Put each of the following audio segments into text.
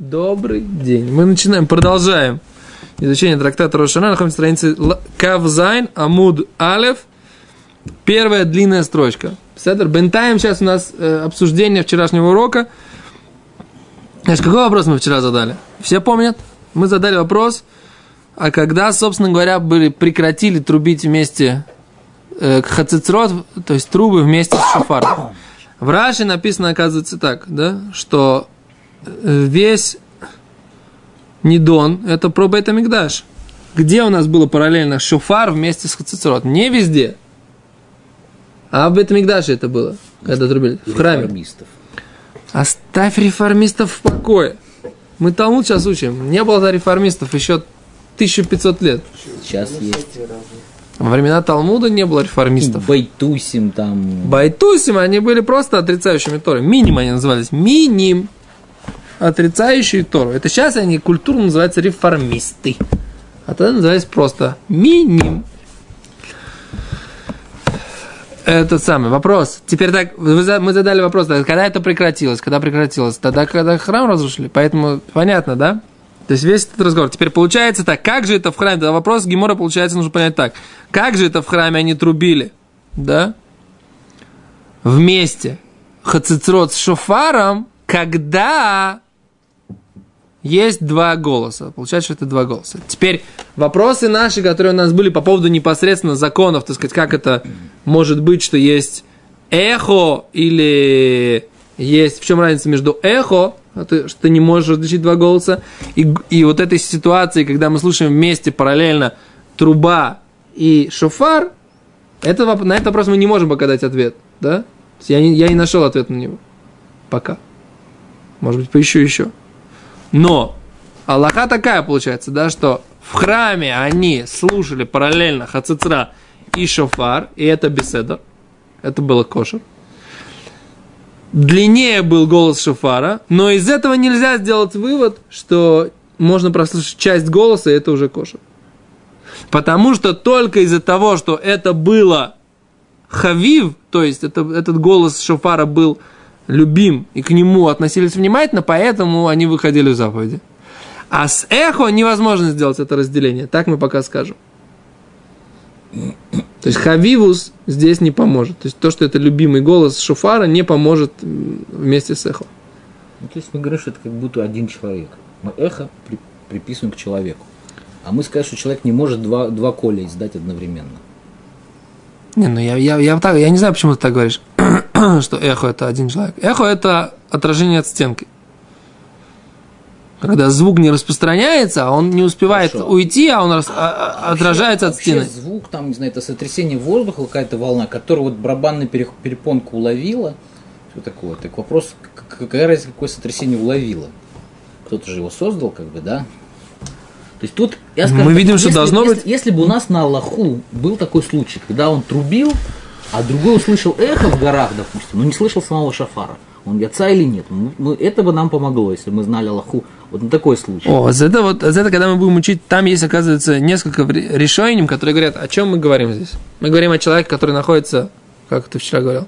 Добрый день. Мы начинаем, продолжаем изучение трактата Рошана. Находимся на странице Кавзайн, Амуд Алев. Первая длинная строчка. Седер, бентаем сейчас у нас э, обсуждение вчерашнего урока. Значит, какой вопрос мы вчера задали? Все помнят? Мы задали вопрос, а когда, собственно говоря, были, прекратили трубить вместе э, хацицрот, то есть трубы вместе с шофаром. В Раши написано, оказывается, так, да, что весь Нидон – это про Бейтамикдаш. Где у нас было параллельно шофар вместе с Хацицерот? Не везде. А в Бейтамикдаше это было, когда трубили. В храме. Оставь реформистов в покое. Мы Талмуд сейчас учим. Не было реформистов еще 1500 лет. Сейчас есть. Во времена Талмуда не было реформистов. Байтусим там. Байтусим, они были просто отрицающими Торы. Миним они назывались. Миним. Отрицающие Тору. Это сейчас они культурно называются реформисты. А тогда назывались просто миним. Это самый вопрос. Теперь так, мы задали вопрос, да, когда это прекратилось? Когда прекратилось? Тогда, когда храм разрушили. Поэтому понятно, да? То есть весь этот разговор. Теперь получается так, как же это в храме? Тогда вопрос Гемора получается, нужно понять так. Как же это в храме они трубили? Да? Вместе. Хацицрот с шофаром, когда есть два голоса. Получается, что это два голоса. Теперь вопросы наши, которые у нас были по поводу непосредственно законов, так сказать, как это может быть, что есть эхо или есть... В чем разница между эхо, а что ты не можешь различить два голоса, и, и вот этой ситуации, когда мы слушаем вместе параллельно труба и шофар, это, на этот вопрос мы не можем пока дать ответ, да? Я не, я не нашел ответ на него. Пока. Может быть, поищу еще. Но Аллаха такая получается, да, что в храме они слушали параллельно Хацицра и Шофар, и это беседа. Это было кошер. Длиннее был голос Шофара, но из этого нельзя сделать вывод, что можно прослушать часть голоса, и это уже кошер. Потому что только из-за того, что это было хавив, то есть это, этот голос Шофара был любим, и к нему относились внимательно, поэтому они выходили в заповеди. А с эхо невозможно сделать это разделение, так мы пока скажем. То есть хавивус здесь не поможет. То есть то, что это любимый голос Шофара, не поможет вместе с эхо. Ну, то есть мы говорим, что это как будто один человек. Мы эхо при- приписываем к человеку. А мы скажем, что человек не может два, два коля издать одновременно. Не, ну я, я, я, так, я не знаю, почему ты так говоришь, что эхо это один человек. Эхо это отражение от стенки. Когда звук не распространяется, а он не успевает Хорошо. уйти, а он рас- а- а- отражается от Вообще стены. звук, там, не знаю, это сотрясение воздуха, какая-то волна, которую вот барабанная пере- перепонка уловила. Что такое? Так вопрос, какая разница, какое сотрясение уловила? Кто-то же его создал, как бы, да? То есть тут, я скажу Мы так, видим, что если- должно если- быть- Если бы у нас на Аллаху был такой случай, когда он трубил, а другой услышал эхо в горах, допустим, но не слышал самого шафара, он яца или нет, ну, ну, это бы нам помогло, если мы знали Аллаху. Вот на такой случай. О, за это вот, за это, когда мы будем учить, там есть, оказывается, несколько решений, которые говорят, о чем мы говорим здесь. Мы говорим о человеке, который находится, как ты вчера говорил,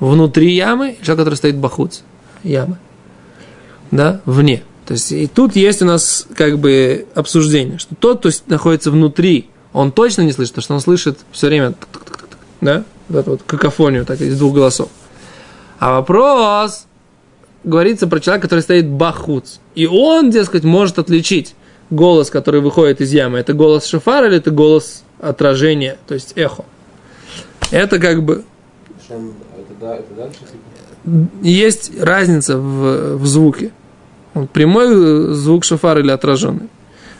внутри ямы, и человек, который стоит бахуц ямы. Да, вне. То есть, и тут есть у нас как бы обсуждение, что тот, кто находится внутри, он точно не слышит, потому что он слышит все время, да, вот эту вот какофонию, так, из двух голосов. А вопрос, говорится про человека, который стоит бахуц. И он, дескать, может отличить голос, который выходит из ямы. Это голос шофара или это голос отражения, то есть эхо. Это как бы дальше? типа? есть разница в, в звуке. Он прямой звук шофара или отраженный.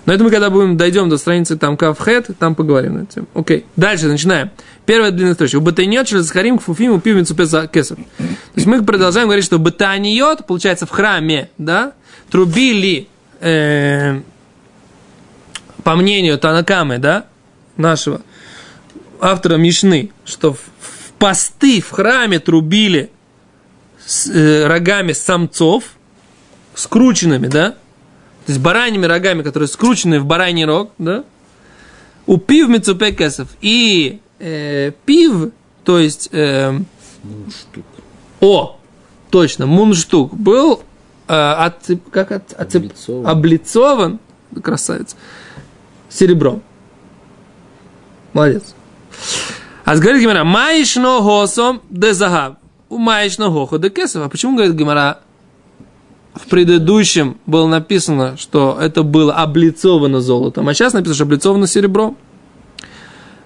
Но это мы когда будем, дойдем до страницы там кавхет, там поговорим на эту. Окей, дальше начинаем. Первая длинная строчка. У батайнет через харим фуфим у пивницу кесов. То есть мы продолжаем говорить, что батайнет, получается, в храме, да, трубили, э, по мнению Танакамы, да, нашего автора Мишны, что в, в посты в храме трубили с э, рогами самцов, скрученными, да, то есть бараньими рогами, которые скручены в бараний рог, да, у пив мецупе кесов и э, пив, то есть э, Ну, штук. о, точно, мунштук был э, отцеп- как от- отцеп- Облицован. облицован, красавец, серебром. Молодец. А говорит Гимара, маишно госом де загав, у маишно гохо де кесов. А почему, говорит Гимара, в предыдущем было написано, что это было облицовано золотом, а сейчас написано, что облицовано серебром?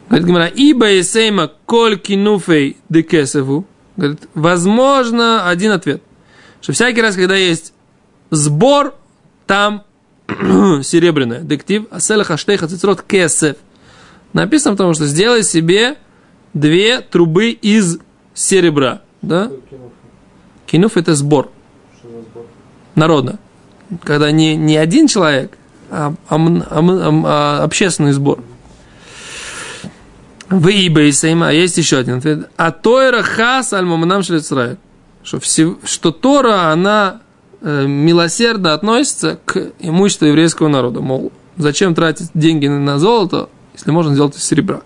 Говорит Гимара, ибо есейма коль кинуфей де кесову. Говорит, возможно, один ответ. Что всякий раз, когда есть сбор, там серебряное. Дектив аселаха штейха цицрот кесев. Написано, потому что сделай себе две трубы из серебра. Да? Кинуф это сбор. Народно. Когда не, не один человек, а, а а а а общественный сбор. В Ибе Сейма есть еще один ответ. А Тойра хас аль маманам шлицраэль. Что, все, что Тора, она э, милосердно относится к имуществу еврейского народа. Мол, зачем тратить деньги на, золото, если можно сделать из серебра.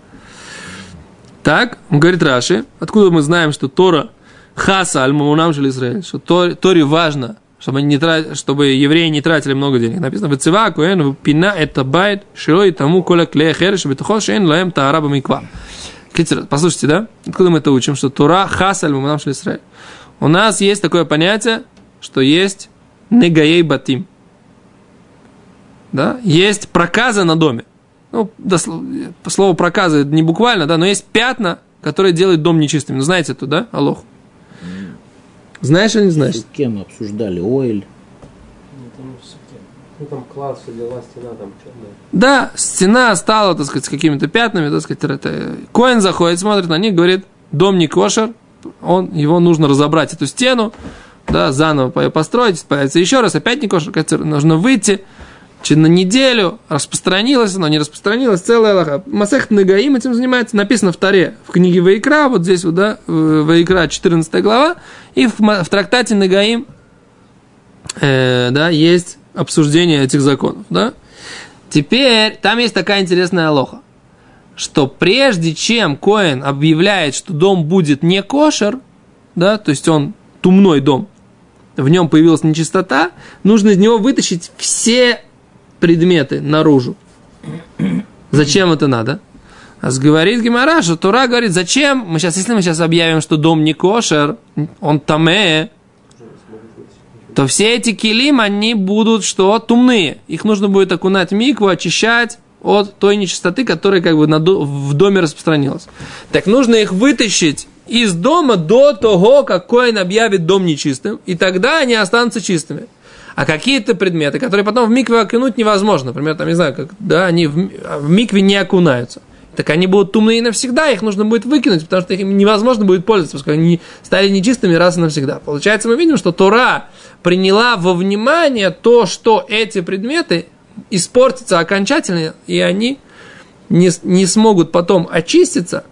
Так, он говорит Раши, откуда мы знаем, что Тора хаса аль маманам шлицраэль, что Торе важно, чтобы, не тра- чтобы евреи не тратили много денег. Написано, «Вецева коэн пина это байт широ и тому коля клея хереш бетухо шейн лаем таараба миква». Послушайте, да? Откуда мы это учим? Что Тура хасаль маманам шлисраэль. У нас есть такое понятие, что есть негаей батим. Да? Есть проказы на доме. Ну, дослов- по слову проказы не буквально, да, но есть пятна, которые делают дом нечистым. Ну, знаете это, да, Алох? Знаешь или не знаешь? С кем мы обсуждали? Оэль. Ну, там Ну, класс, дела, стена там черная. Да, стена стала, так сказать, с какими-то пятнами, так сказать, это... Коин заходит, смотрит на них, говорит, дом не кошер, он, его нужно разобрать, эту стену, да, заново по- построить, появится еще раз, опять не кошер, нужно выйти, на неделю распространилось, оно не распространилось, целая лоха. Масех Нагаим этим занимается, написано в Таре, в книге Ваикра, вот здесь вот, да, Ваикра, 14 глава, и в, в трактате Нагаим, э, да, есть обсуждение этих законов, да. Теперь там есть такая интересная лоха, что прежде чем Коэн объявляет, что дом будет не кошер, да, то есть он тумной дом, в нем появилась нечистота, нужно из него вытащить все предметы наружу. Зачем это надо? А говорит Гимара, что Тура говорит, зачем? Мы сейчас, если мы сейчас объявим, что дом не кошер, он таме, то все эти килим, они будут что? Тумные. Их нужно будет окунать микву, очищать от той нечистоты, которая как бы в доме распространилась. Так нужно их вытащить из дома до того, как Коин объявит дом нечистым, и тогда они останутся чистыми. А какие-то предметы, которые потом в микве окунуть невозможно, например, там, не знаю, как, да, они в, ми- в микве не окунаются. Так они будут тумные навсегда, их нужно будет выкинуть, потому что их невозможно будет пользоваться, поскольку они стали нечистыми раз и навсегда. Получается, мы видим, что Тора приняла во внимание то, что эти предметы испортятся окончательно, и они не, не смогут потом очиститься.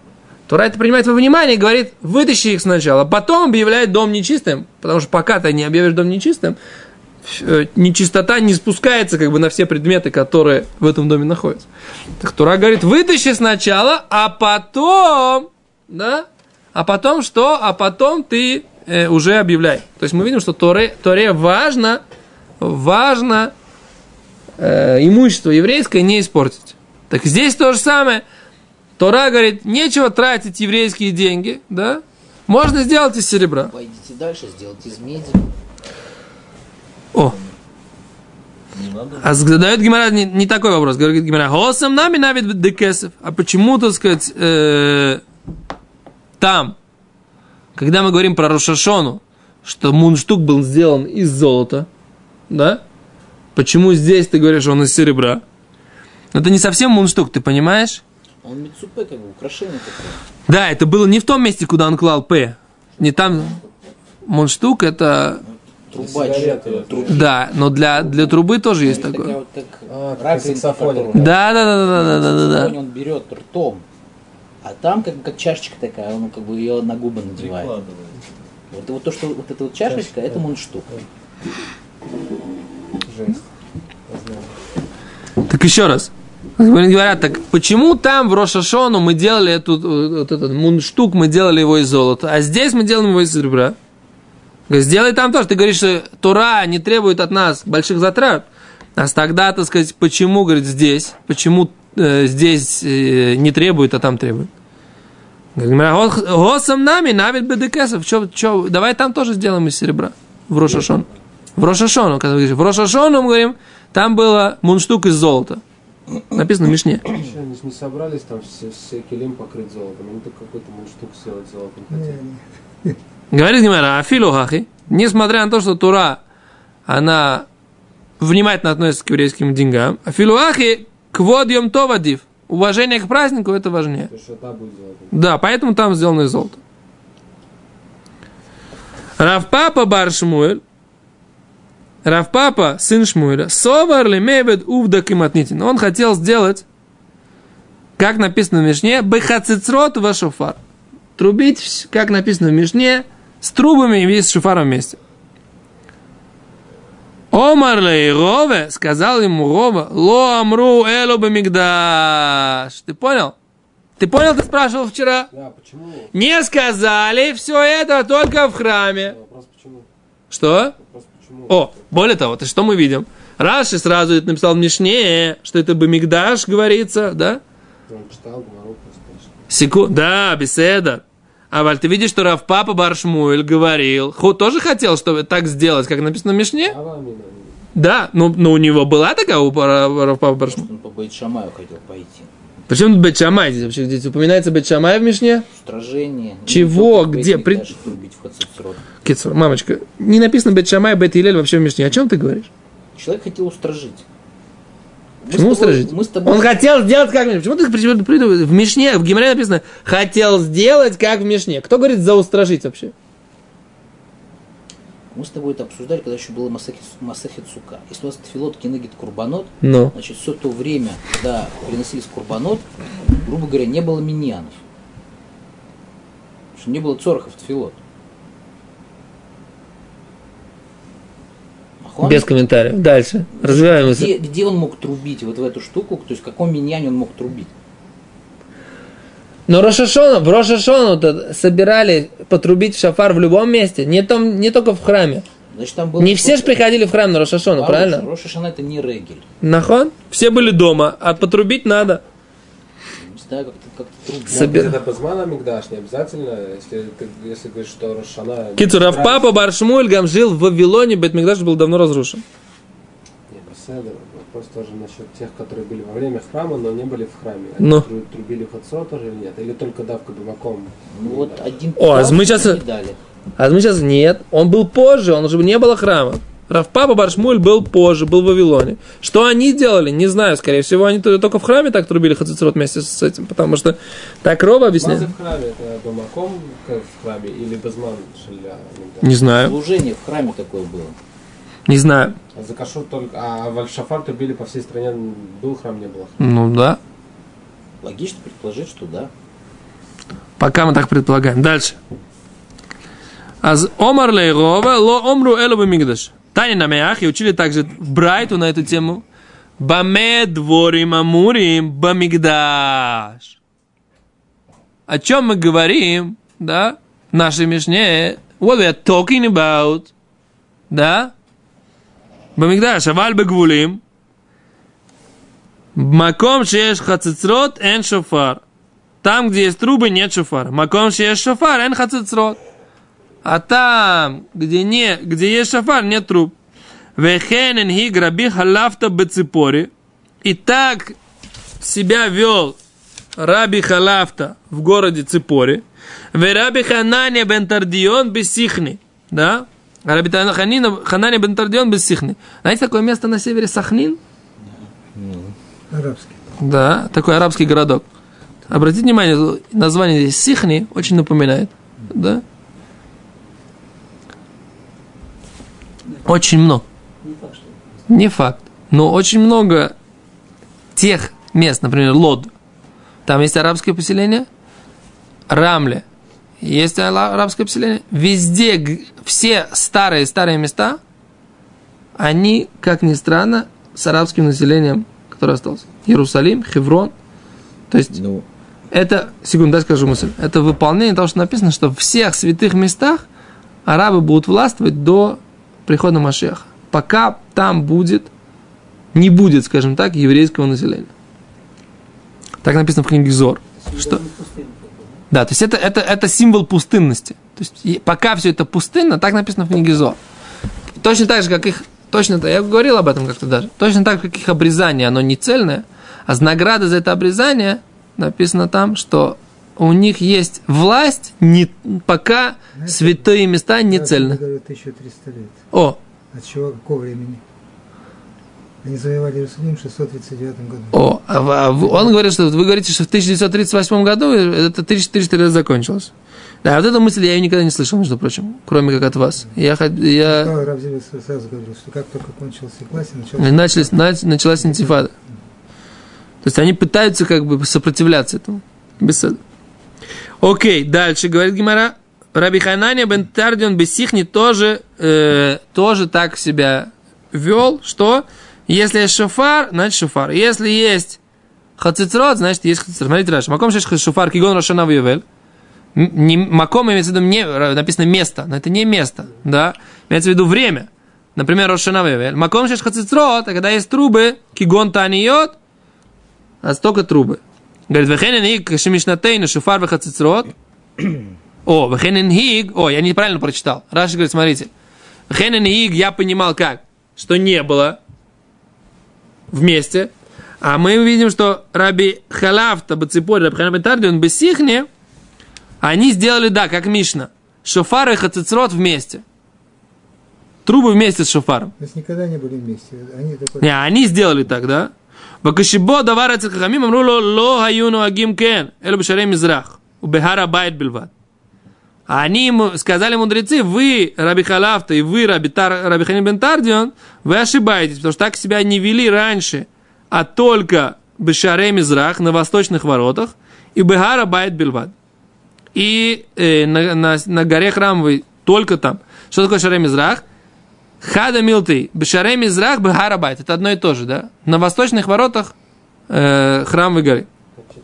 Тора это принимает во внимание и говорит, вытащи их сначала, потом объявляет дом нечистым, потому что пока ты не объявишь дом нечистым, нечистота не спускается как бы на все предметы, которые в этом доме находятся. Так Тура говорит, вытащи сначала, а потом, да, а потом что? А потом ты э, уже объявляй. То есть мы видим, что Торе, Торе важно, важно э, имущество еврейское не испортить. Так здесь то же самое. Тора говорит, нечего тратить еврейские деньги, да? Можно сделать из серебра. Пойдите дальше, сделайте из меди. О. А задает Гимара не, не такой вопрос. Говорит Гимара, Госам нами навид декесов. А почему, так сказать, э, там, когда мы говорим про Рошашону, что мунштук был сделан из золота, да? Почему здесь ты говоришь, что он из серебра? Но это не совсем мунштук, ты понимаешь? Он мицупе, как бы, украшение такое. Да, это было не в том месте, куда он клал П. Не там. Мунштук это... Труба, Да, но для, для трубы тоже есть такое. вот А, которую- Да, да, да, да, да, да, да, да. он берет ртом. А там как, бы как чашечка такая, он как бы ее на губы надевает. Вот, вот то, что вот эта вот чашечка, Чашечка, это мундштук. Жесть. Так еще раз. Говорят, так почему там в Рошашону мы делали эту, вот этот мундштук, мы делали его из золота, а здесь мы делаем его из серебра? Говорит, Сделай там тоже. Ты говоришь, что Тура не требует от нас больших затрат. А тогда, так сказать, почему, говорит, здесь? Почему э, здесь э, не требует, а там требует? Говорит, «Го- Госом нами навид бедекесов. Чё, чё, давай там тоже сделаем из серебра. В Рошашон. В Рошашон, когда вы говорите, в Рошашон, мы говорим, там было мунштук из золота. Написано в Мишне. Они же не собрались там все, все килим покрыть золотом. Они только какой-то мундштук сделать золотом хотели. Говорит Гимара, афилу хахи, несмотря на то, что Тура, она внимательно относится к еврейским деньгам, афилу хахи, квод йом товадив, уважение к празднику, это важнее. Да, поэтому там сделано из золота. Равпапа бар Шмуэль, Равпапа, сын Шмуэля, совар лемевед увда киматнитин. Он хотел сделать, как написано в Мишне, бехацицрот ва шофар. Трубить, как написано в Мишне, с трубами и с шофаром вместе. Омар Рове, сказал ему Рова, ло амру элу бамигдаш. Ты понял? Ты понял, ты спрашивал вчера? Да, почему? Не сказали все это только в храме. Вопрос почему? Что? Вопрос почему? О, более того, ты что мы видим? Раши сразу это написал в Мишне, что это Бамигдаш говорится, да? Он читал. Секу... Да, беседа. А Валь, ты видишь, что Рав Папа Баршмуэль говорил, Ху тоже хотел, чтобы так сделать, как написано в Мишне? Да, но, но у него была такая у Ра- Рав Папа Баршмуэль. Он по Бейт Шамаю хотел пойти. Причем Бетшамай здесь вообще? Здесь упоминается Бетшамай в Мишне? Устражение. Чего? Ну, Где? При-. Кицур, мамочка, не написано Бетшамай, Бет Илель вообще в Мишне. О чем ты говоришь? Человек хотел устражить. Мы Почему тобой-? Мы с тобой... Он хотел сделать как Мишне. Почему ты при- при- в Мишне, в Гимаре написано, хотел сделать как в Мишне? Кто говорит за устражить вообще? Мы с тобой это обсуждали, когда еще было Масахи, Цука. Если у вас тфилот кинегит курбанот, Ну. значит, все то время, когда приносились курбанот, грубо говоря, не было миньянов. Потому что не было цорохов тфилот. Ахон? Без комментариев. Дальше. Развиваем мысль. где, где он мог трубить вот в эту штуку, то есть в каком миньяне он мог трубить? Но Рошашону, в Рошашону собирали потрубить в шафар в любом месте, не, том, не только в храме. Значит, там был Не все же приходили в храм на Рошашону, правильно? Роша Шана это не регель. Нахон? Все были дома, а потрубить надо. Знаю, как-то как трубить. Собер- Это Базмана Мигдаш, не обязательно, если ты если говоришь, что Рошана... Кицур, папа Баршмуль Гам жил в Вавилоне, Бетмигдаш был давно разрушен. Не, Беседа. Вопрос тоже насчет тех, которые были во время храма, но не были в храме. Они Ну. тру- трубили Хацро тоже или нет? Или только давка бимаком? Ну вот один О, а мы сейчас- не дали. А мы сейчас нет, он был позже, он уже не было храма. Равпапа Баршмуль был позже, был в Вавилоне. Что они делали, не знаю, скорее всего, они то- только в храме так трубили Хацицрот вместе с этим, потому что так Рова объясняет. Мазы в храме, это бимаком как в храме или Базман шеля? Не знаю, Служение в храме такое было. не знаю. А за кашур только... А Вальшафар трубили по всей стране, был храм, не было храма. Ну да, Логично предположить, что да. пока мы так предполагаем. Дальше. Аз Омар Лейрова, ло омру элу мигдаш. Тани на меях и учили также Брайту на эту тему. Баме дворим амурим бамигдаш. О чем мы говорим, да, в нашей Мишне? What we are talking about, да? Бамигдаш, аваль бегвулим. Маком шееш хацицрот эн шофар. Там, где есть трубы, нет шофара. Маком шееш шофар эн хацицрот. А там, где, не, где есть шофар, нет труб. Вехенен хи граби халафта беципори. И так себя вел Раби Халафта в городе Ципори. В Раби Хананя бен Тардион бессихни. Да? Раби Ханина- Хананя бен Тардион бессихни. Знаете такое место на севере Сахнин? Арабский. Да, такой арабский городок. Обратите внимание, название здесь Сихни очень напоминает. Да? Очень много. Не факт. Но очень много тех мест, например, Лод. Там есть арабское поселение. Рамле. Есть арабское поселение. Везде, все старые-старые места, они, как ни странно, с арабским населением, которое осталось. Иерусалим, Хеврон. То есть Ну, это, секунду, дай скажу мысль. Это выполнение того, что написано, что в всех святых местах арабы будут властвовать до прихода Машеха. Пока там будет, не будет, скажем так, еврейского населения. Так написано в книге Зор. Что? Да, то есть это, это, это символ пустынности. То есть пока все это пустынно, так написано в книге Зор. Точно так же, как их, точно я говорил об этом как-то даже, точно так, как их обрезание, оно не цельное, а с награды за это обрезание написано там, что у них есть власть, не, пока Знаете, святые места не цельны. говорю, 1300 лет. О, От чего, какого времени? Они завоевали Иерусалим в 639 году. о, а а он говорит, что вы говорите, что в 1938 году это 1400 лет закончилось. Да, вот эту мысль я ее никогда не слышал, между прочим, кроме как от вас. Я, я... Сразу говорил, что как только кончился классе, начался Начались, нач- началась интифада. То есть они пытаются как бы сопротивляться этому. Беседа. Окей, дальше говорит Гимара. Раби Ханания бен Тардион Бесихни тоже, э, тоже так себя вел, что если есть шофар, значит шофар. Если есть хацицрот, значит есть хацицрот. Смотрите дальше. Маком шеш шофар кигон. М- Не, маком имеется в виду, не, написано место, но это не место, да, имеется в виду время. Например, Рошана Вевель. Маком шеш хацицрот, а когда есть трубы, кигон таниот, а столько трубы. Говорит, вехенен хиг шемишнатейна шуфар вехацицрот. О, вехенен хиг, о, я неправильно прочитал. Раши говорит, смотрите. Вехенен хиг я понимал как, что не было вместе. А мы видим, что Раби Халафта, Баципор, Раби Ханам Бентарди, он Бесихне, они сделали, да, как Мишна. Шофар и хацицрот вместе. Трубы вместе с шофаром. То есть никогда не были вместе. Они такой... Не, они сделали так, да? Бакашибо давар אצל חכמים אמרו לו לא היו נוהגים כן, אלא בשערי מזרח, ובהר הבית בלבד. Они ему сказали мудрецы, вы, Раби Халафта, и вы, Раби, Тар, Раби Ханин бен Тардион, вы ошибаетесь, потому что так себя не вели раньше, а только Бешаре Мизрах на восточных воротах и Бехара Байт Бельвад. И э, на, на, на горе храмовой только там. Что такое Шаре Мизрах? Хада Милты, Бешаре Мизрах, Бехара Байт. Это одно и то же, да? На восточных воротах э,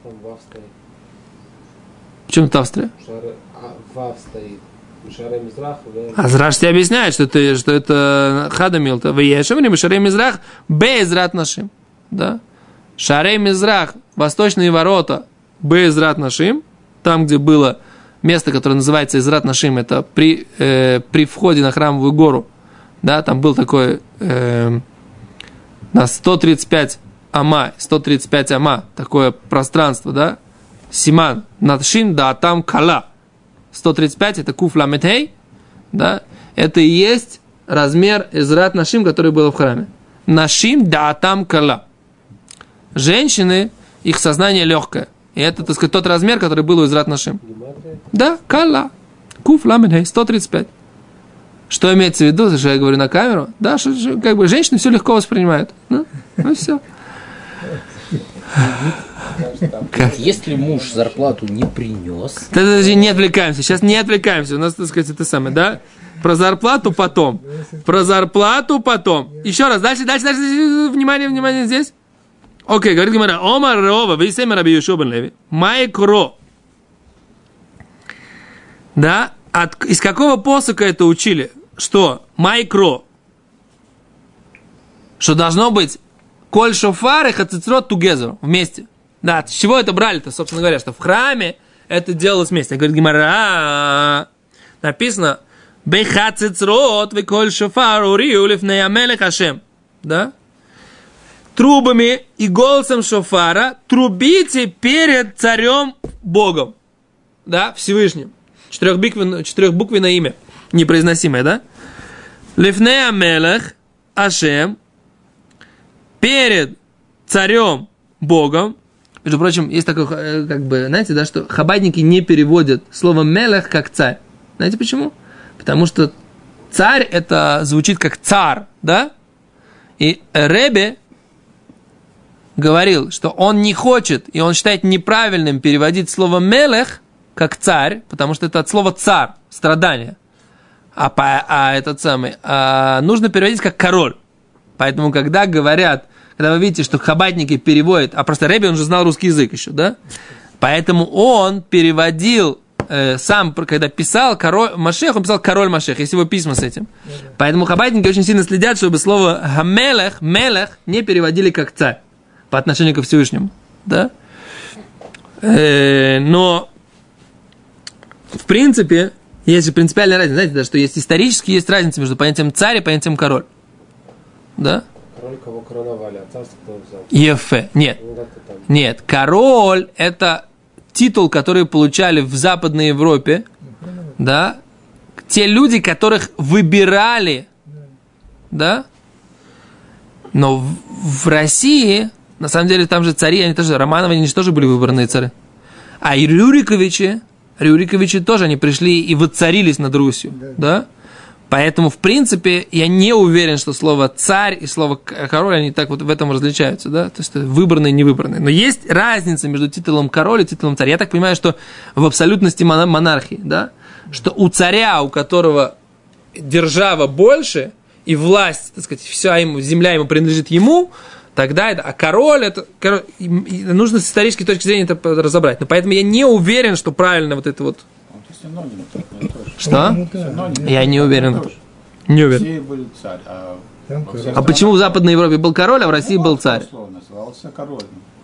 там Вав стоит? В чем это Австрия? А, Зраш тебе объясняет, что, ты, что это Хада Милта. В Ешевне, Шаре Мизрах, Безрат нашим. Да? Шаре Мизрах, восточные ворота, Безрат нашим. Там, где было место, которое называется Израт нашим, это при, э, при входе на храмовую гору. Да, там был такой э, на 135 ама, 135 ама, такое пространство, да, Симан, Надшин, да, а там Кала. 135 это Куф Ламетей, да, это и есть размер Израт Нашим, который был в храме. Нашим, да, а там Кала. Женщины, их сознание легкое. И это, так сказать, тот размер, который был у Израт Нашим. Да, Кала. Куф Ламетей, 135. Что имеется в виду, что я говорю на камеру? Да, что, как бы женщины все легко воспринимают. Ну, ну все. Если муж зарплату не принес, Подожди, не отвлекаемся. Сейчас не отвлекаемся. У нас, так сказать, это самое, да? Про зарплату потом. Про зарплату потом. Еще раз. Дальше, дальше, дальше. Внимание, внимание здесь. Окей, говорит Гимара. Омар Рова, вы сами Раби Йошуа бен Леви. Майкро. Да? От, из какого посока это учили? Что? Майкро. Что должно быть коль шофар и хацицрот тугезер вместе. Да, с чего это брали-то, собственно говоря, что в храме это делалось вместе. Говорит Гимара, написано, бехацицрот вы коль шофар уриу лифней амелех Хашем. Да? Трубами и голосом шофара трубите перед царем Богом. Да, Всевышним. Четырехбуквенное, четырехбуквенное имя. Непроизносимое, да? Лифней амелех Ашем перед царем Богом. Между прочим, есть такое, э, как бы, знаете, да, что хабадники не переводят слово мелех как царь. Знаете почему? Потому что царь это звучит как цар, да? И Ребе говорил, что он не хочет, и он считает неправильным переводить слово мелех как царь, потому что это от слова цар, страдание. А, по, а этот самый, а нужно переводить как король. Поэтому, когда говорят, когда вы видите, что хабатники переводят, а просто Рэби, он же знал русский язык еще, да? Поэтому он переводил э, сам, когда писал король Машех, он писал король Машех, есть его письма с этим. Поэтому хабайтники очень сильно следят, чтобы слово Хамелех, Мелех не переводили как царь по отношению ко Всевышнему. Да? Э, но, в принципе, есть принципиальная разница. Знаете, да, что есть исторически есть разница между понятием царь и понятием король. Да? Король кого короновали, а царство кто взял? Ефе. Нет. Ну. Нет. Король – это титул, который получали в Западной Европе, да, те люди, которых выбирали, да, но в, в России, на самом деле, там же цари, они тоже, Романовы, они же тоже были выбранные цари. А Рюриковичи, Рюриковичи тоже, они пришли и воцарились над Русью, да? Поэтому, в принципе, я не уверен, что слово царь и слово король, они так вот в этом различаются, да, то есть выбранные и невыбранные. Но есть разница между титулом король и титулом царь. Я так понимаю, что в абсолютности мона- монархии, да, что у царя, у которого держава больше, и власть, так сказать, вся ему, земля ему принадлежит ему, тогда это, а король, это, король, нужно с исторической точки зрения это разобрать. Но поэтому я не уверен, что правильно вот это вот, синоним, что? Да, Синоним. Я не уверен. Не уверен. Все были царь, а А почему в Западной Европе был король, а в России Ну, был царь? Король.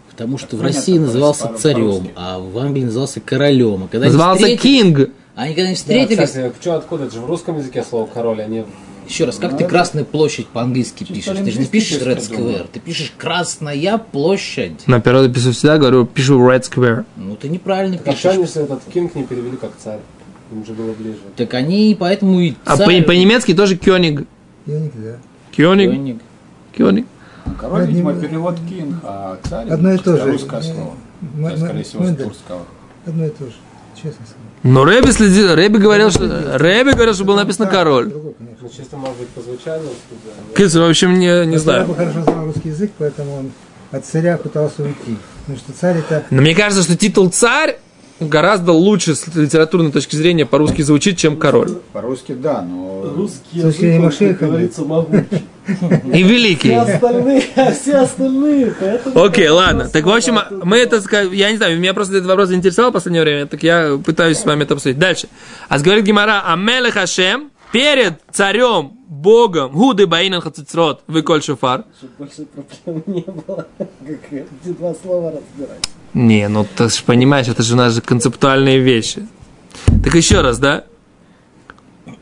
Потому что в России назывался царем, а в Англии назывался королем. А когда Назывался Кинг. Они когда они Да, встретились, кстати, что, откуда? Это же в русском языке слово король, а не в... еще раз, как Ну, ты это Красная площадь по-английски пишешь? Ты же не пишешь Red. Square, ты пишешь Красная площадь. На природе пишу всегда, говорю, пишу Red Square. Ну ты неправильно Так а пишешь. они же этот кинг не перевели как царь? Им же было ближе. Так они поэтому и А царь, по- по-немецки тоже Кёниг. Я никогда. Кёниг. Кёниг. Кёниг. А Король, Одним- видимо, перевод кинг, а царь Одно и то же. русское слово. М- Да, скорее всего, с турского. Одно и то же. Честно. Но Рэби следил, Рэби говорил, что, Рэби говорил, что было написано король. Другой, конечно. Ну, чисто, может быть, по звучанию. Кицер, в общем, не, не Я знаю. бы хорошо знал русский язык, поэтому он от царя пытался уйти. Потому что царь это Но мне кажется, что титул царь гораздо лучше с литературной точки зрения по-русски звучит, чем король. По-русски да, но Русский язык, Машеха, как говорится, могучий. И великий. остальные, а все остальные. Окей, ладно. Так, в общем, мы это, я не знаю, меня просто этот вопрос заинтересовал в последнее время, так я пытаюсь с вами это обсудить. Дальше. А говорит Гимара, Амелех Хашем перед царем, Богом, Гуды Баинан Хацицрот, Выколь Шофар. Чтобы больше проблем не было, как эти два слова разбирать. Не, ну ты же понимаешь, это же у нас же концептуальные вещи. Так еще раз, да?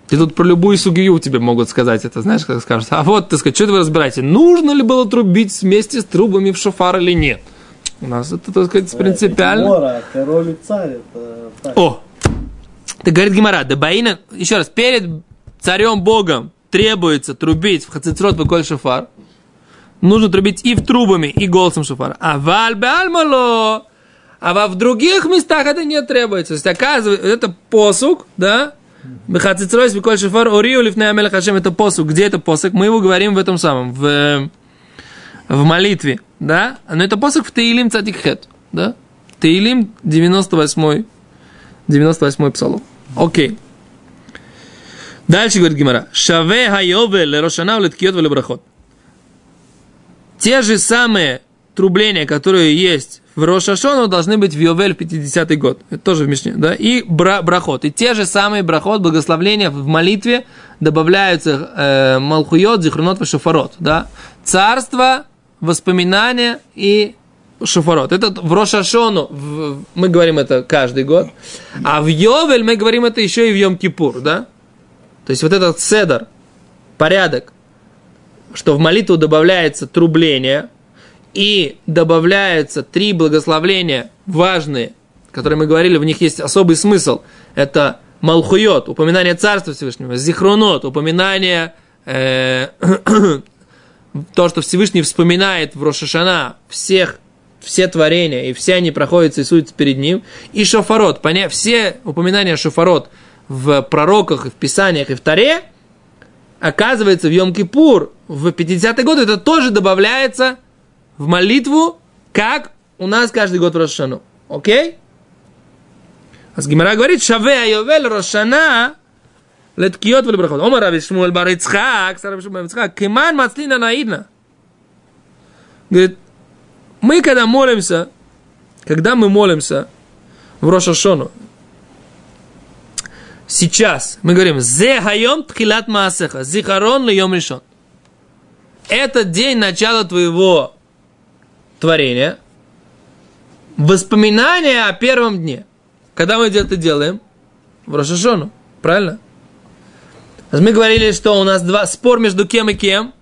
И тут про любую сугию тебе могут сказать это, знаешь, как скажут. А вот, так сказать, что вы разбираете, нужно ли было трубить вместе с трубами в шофар или нет? У нас это, так сказать, принципиально. Мора, король и царь, это так. О! Так говорит Гимара, да Баина, еще раз, перед царем Богом требуется трубить в хацицрот в шофар. Нужно трубить и в трубами, и голосом шофара. А вальбе альмало. А во в других местах это не требуется. То есть, оказывается, это посук, да? Бехацицройс беколь шофар ориу лифней амелех хашем. Это посук. Где это посук? Мы его говорим в этом самом, в, в молитве, да? Но это посук в Таилим Цадикхет, да? Таилим 98 98 псалом. Окей. Дальше говорит Гимара. Шаве хайове лерошана леткиот брахот. Те же самые трубления, которые есть в Рошашону, должны быть в Йовель в 50-й год. Это тоже в Мишне, да? И бра- брахот. И те же самые брахот, благословления в молитве добавляются э, Малхуйот, Зихрунот и Шофарот, да? Царство, воспоминания и Шофарот. Это в Рошашону в- мы говорим это каждый год. А в Йовель мы говорим это еще и в Йом-Кипур, да? То есть вот этот седар, порядок, что в молитву добавляется трубление и добавляются три благословления важные, которые мы говорили, в них есть особый смысл. Это Малхуйот, упоминание Царства Всевышнего, Зихронот, упоминание э, то, что Всевышний вспоминает в Рошашана всех, все творения, и все они проходят и рисуются перед ним, и Шофарот, поня... все упоминания Шофарот в пророках, и в писаниях, и в Таре, оказывается, в Йом-Кипур в 50-е годы это тоже добавляется в молитву, как у нас каждый год в Рошану. Окей? А с Гимара говорит, Шаве Айовель Рошана Леткиот Вельбрахот. Омар Раби Шмуэль Бар Ицхак, Сара Шмуэль Ицхак, Киман Мацлина Наидна. Говорит, мы когда молимся, когда мы молимся в Рошашону, сейчас мы говорим «Зе хайом тхилат маасеха, зихарон льем решен». Это день начала твоего творения, воспоминания о первом дне. Когда мы это делаем? В Рошашону, правильно? Мы говорили, что у нас два спор между кем и кем.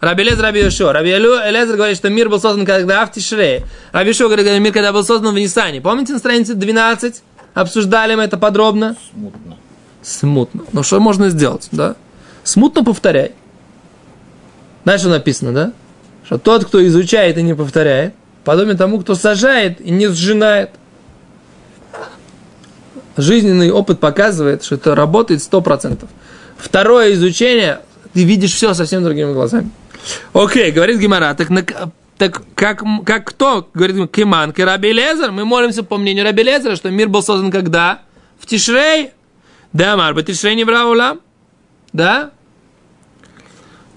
Раби Лезер, Раби Йошуа. Раби Лезер говорит, что мир был создан когда в Тишре. Раби Йошуа говорит, мир когда был создан в Нисане. Помните на странице 12? Обсуждали мы это подробно? Смутно. Смутно. Ну что можно сделать, да? Смутно повторяй. Знаешь, что написано, да? Что тот, кто изучает и не повторяет, подобен тому, кто сажает и не сжинает. Жизненный опыт показывает, что это работает 100%. Второе изучение, ты видишь все совсем другими глазами. Окей, говорит Гимара, так, на- так как, как кто? Говорит, Кеманки, Раби Лезер. Мы молимся по мнению Раби Лезера, что мир был создан когда? В Тишрей. Да, Марба, Тишрей не браула. Да?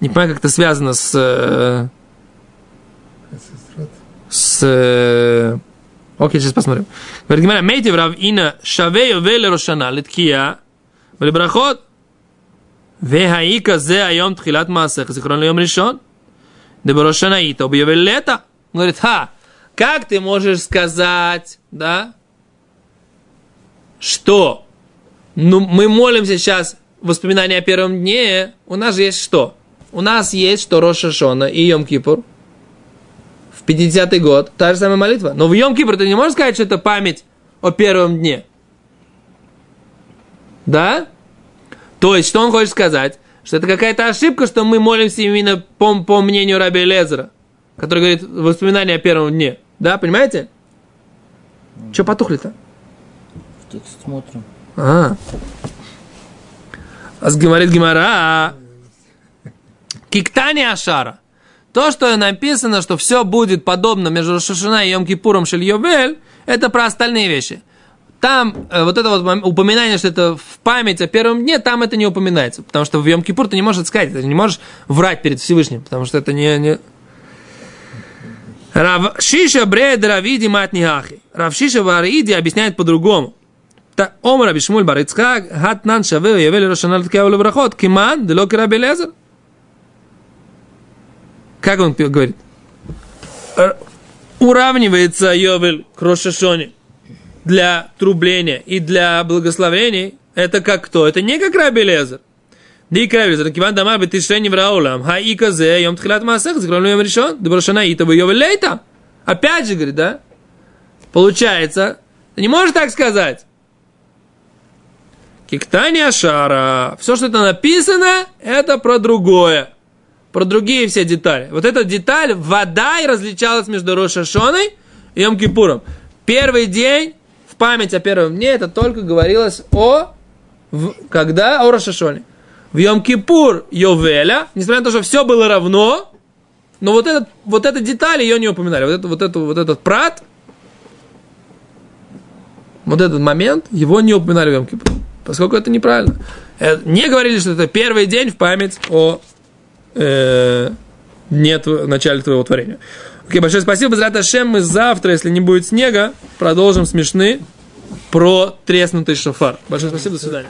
Не понимаю, как это связано с... Э, с... Э, окей, сейчас посмотрим. Говорит Гимара, мейте в равина шавею веле рошана литкия брахот вехаика зе айом тхилат масех зихрон льем решен. Деброшанаита объявил лето. Он говорит, ха, как ты можешь сказать, да, что ну, мы молимся сейчас воспоминания о первом дне, у нас есть что? У нас есть что Роша Шона и Йом Кипур в 50-й год, та же самая молитва. Но в Йом Кипур ты не можешь сказать, что это память о первом дне. Да? То есть, что он хочет сказать? Что это какая-то ошибка, что мы молимся именно по, по мнению Раби Лезера, который говорит воспоминания о первом дне. Да, понимаете? Че потухли-то? В текст смотрим. А. А говорит Гимара, Киктани Ашара. То, что написано, что все будет подобно между Шашина и Йом-Кипуром Шельйовель, это про остальные вещи. Там э, вот это вот упоминание, что это в память о первом дне, там это не упоминается. Потому что в Йом-Кипур ты не можешь сказать, ты не можешь врать перед Всевышним, потому что это не... не... Рав Шиша Бред Равиди Матнихахи. Рав Шиша Вариди объясняет по-другому. Та- Омар Раби Шмуль бар Ицхак, Хатнан Шаве, Явели Рошана Латкея Леврахот, Киман, Дело Раби Лезер. Как он говорит? Уравнивается Йовель к Рошашоне для трубления и для благословений. Это как кто? Это не как Раби Лезер. Ди Раби Лезер, Киван Дамар Бетишрени Враулам, Хаи Казе, Йом Тхилат Масех, Зикрон Йом Ришон, Деброшана Ита Йовель Лейта. Опять же, говорит, да? Получается, ты не можешь так сказать. Киктани Ашара. Все, что это написано, это про другое. Про другие все детали. Вот эта деталь, вода и различалась между Рошашоной и Йом Кипуром. Первый день, в память о первом дне, это только говорилось о... в- когда? О Рошашоне. В Йом Кипур Йовеля, несмотря на то, что все было равно, но вот, этот, вот эта деталь ее не упоминали. Вот, это, вот, это, вот этот прат, вот этот момент, его не упоминали в Йом Кипур, поскольку это неправильно. Э, Не говорили, что это первый день в память о э, дне тво- начале твоего творения. Окей, большое спасибо. Безрат Ашем, мы завтра, если не будет снега, продолжим смешны про треснутый шофар. Большое спасибо, до свидания.